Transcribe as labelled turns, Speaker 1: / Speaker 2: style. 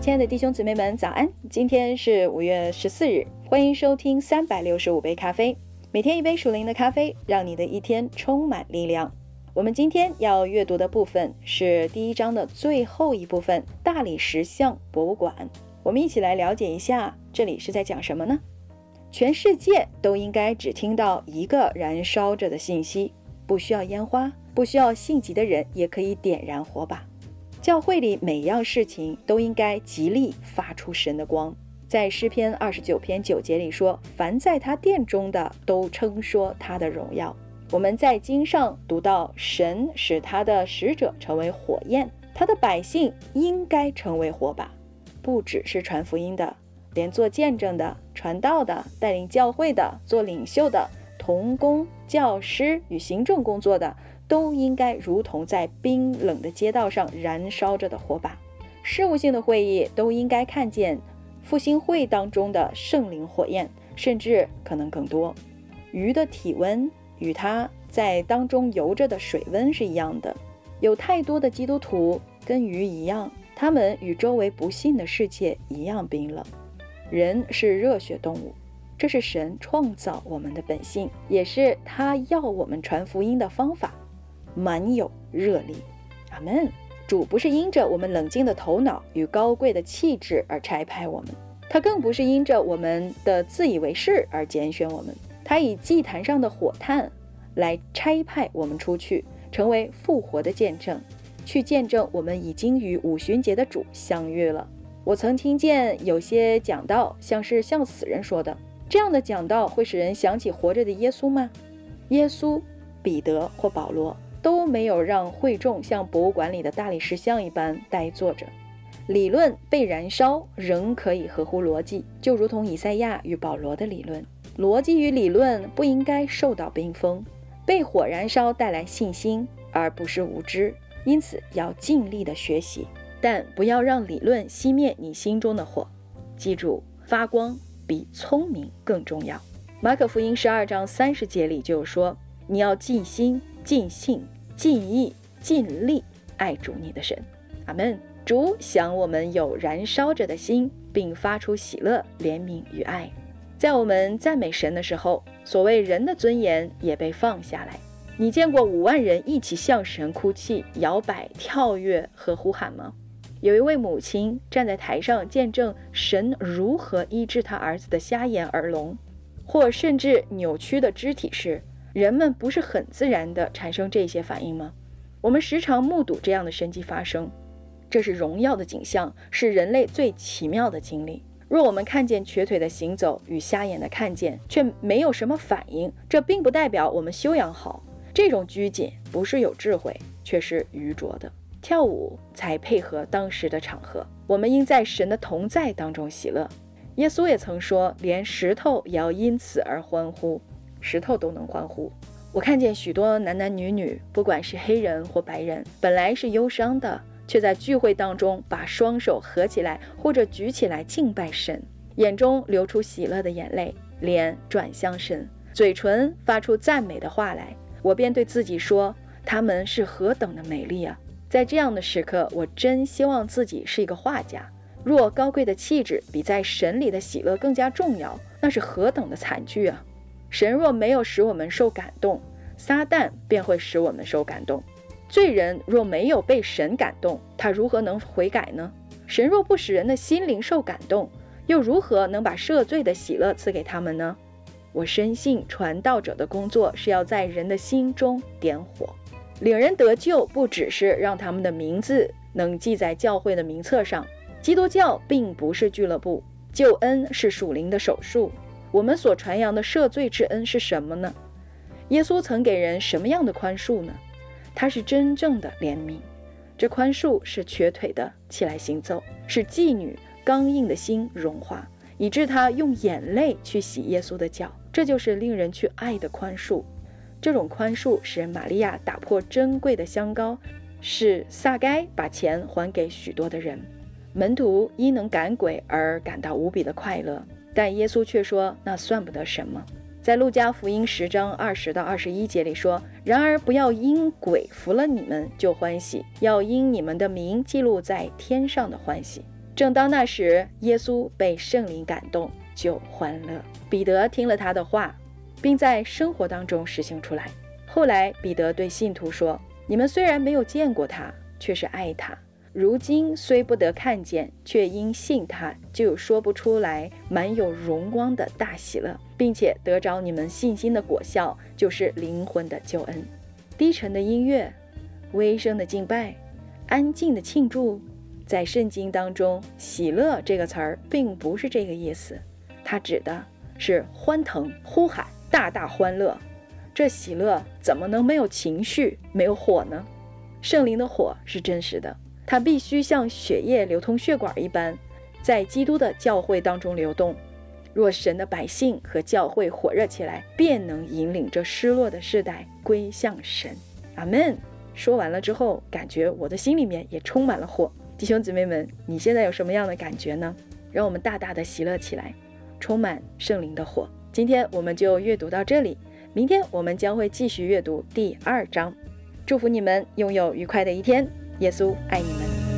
Speaker 1: 亲爱的弟兄姊妹们，早安！今天是五月十四日，欢迎收听三百六十五杯咖啡，每天一杯属灵的咖啡，让你的一天充满力量。我们今天要阅读的部分是第一章的最后一部分——大理石像博物馆。我们一起来了解一下，这里是在讲什么呢？全世界都应该只听到一个燃烧着的信息，不需要烟花，不需要性急的人也可以点燃火把。教会里每样事情都应该极力发出神的光。在诗篇二十九篇九节里说：“凡在他殿中的，都称说他的荣耀。”我们在经上读到，神使他的使者成为火焰，他的百姓应该成为火把。不只是传福音的，连做见证的、传道的、带领教会的、做领袖的、童工、教师与行政工作的。都应该如同在冰冷的街道上燃烧着的火把。事务性的会议都应该看见复兴会当中的圣灵火焰，甚至可能更多。鱼的体温与它在当中游着的水温是一样的。有太多的基督徒跟鱼一样，他们与周围不幸的世界一样冰冷。人是热血动物，这是神创造我们的本性，也是他要我们传福音的方法。满有热力，阿门。主不是因着我们冷静的头脑与高贵的气质而差派我们，他更不是因着我们的自以为是而拣选我们。他以祭坛上的火炭来差派我们出去，成为复活的见证，去见证我们已经与五旬节的主相遇了。我曾听见有些讲道像是向死人说的，这样的讲道会使人想起活着的耶稣吗？耶稣、彼得或保罗？都没有让会众像博物馆里的大理石像一般呆坐着。理论被燃烧仍可以合乎逻辑，就如同以赛亚与保罗的理论。逻辑与理论不应该受到冰封，被火燃烧带来信心，而不是无知。因此要尽力的学习，但不要让理论熄灭你心中的火。记住，发光比聪明更重要。马可福音十二章三十节里就说：“你要尽心。”尽性、尽意、尽力爱主你的神，阿门。主想我们有燃烧着的心，并发出喜乐、怜悯与爱。在我们赞美神的时候，所谓人的尊严也被放下来。你见过五万人一起向神哭泣、摇摆、跳跃和呼喊吗？有一位母亲站在台上见证神如何医治他儿子的瞎眼耳聋，或甚至扭曲的肢体时。人们不是很自然地产生这些反应吗？我们时常目睹这样的神迹发生，这是荣耀的景象，是人类最奇妙的经历。若我们看见瘸腿的行走与瞎眼的看见，却没有什么反应，这并不代表我们修养好。这种拘谨不是有智慧，却是愚拙的。跳舞才配合当时的场合。我们应在神的同在当中喜乐。耶稣也曾说，连石头也要因此而欢呼。石头都能欢呼。我看见许多男男女女，不管是黑人或白人，本来是忧伤的，却在聚会当中把双手合起来或者举起来敬拜神，眼中流出喜乐的眼泪，脸转向神，嘴唇发出赞美的话来。我便对自己说：他们是何等的美丽啊！在这样的时刻，我真希望自己是一个画家。若高贵的气质比在神里的喜乐更加重要，那是何等的惨剧啊！神若没有使我们受感动，撒旦便会使我们受感动。罪人若没有被神感动，他如何能悔改呢？神若不使人的心灵受感动，又如何能把赦罪的喜乐赐给他们呢？我深信传道者的工作是要在人的心中点火，领人得救，不只是让他们的名字能记在教会的名册上。基督教并不是俱乐部，救恩是属灵的手术。我们所传扬的赦罪之恩是什么呢？耶稣曾给人什么样的宽恕呢？他是真正的怜悯。这宽恕是瘸腿的起来行走，是妓女刚硬的心融化，以致他用眼泪去洗耶稣的脚。这就是令人去爱的宽恕。这种宽恕使玛利亚打破珍贵的香膏，使撒该把钱还给许多的人。门徒因能赶鬼而感到无比的快乐。但耶稣却说：“那算不得什么。”在路加福音十章二十到二十一节里说：“然而不要因鬼服了你们就欢喜，要因你们的名记录在天上的欢喜。”正当那时，耶稣被圣灵感动，就欢乐。彼得听了他的话，并在生活当中实行出来。后来，彼得对信徒说：“你们虽然没有见过他，却是爱他；如今虽不得看见，却因信他，就有说不出来满有荣光的大喜乐，并且得着你们信心的果效，就是灵魂的救恩。”低沉的音乐，微声的敬拜，安静的庆祝。在圣经当中，“喜乐”这个词儿并不是这个意思，它指的是欢腾、呼喊、大大欢乐。这喜乐怎么能没有情绪、没有火呢？圣灵的火是真实的，它必须像血液流通血管一般，在基督的教会当中流动。若神的百姓和教会火热起来，便能引领这失落的世代归向神。阿门。说完了之后，感觉我的心里面也充满了火。弟兄姊妹们，你现在有什么样的感觉呢？让我们大大的喜乐起来，充满圣灵的火。今天我们就阅读到这里，明天我们将会继续阅读第二章。祝福你们拥有愉快的一天，耶稣爱你们。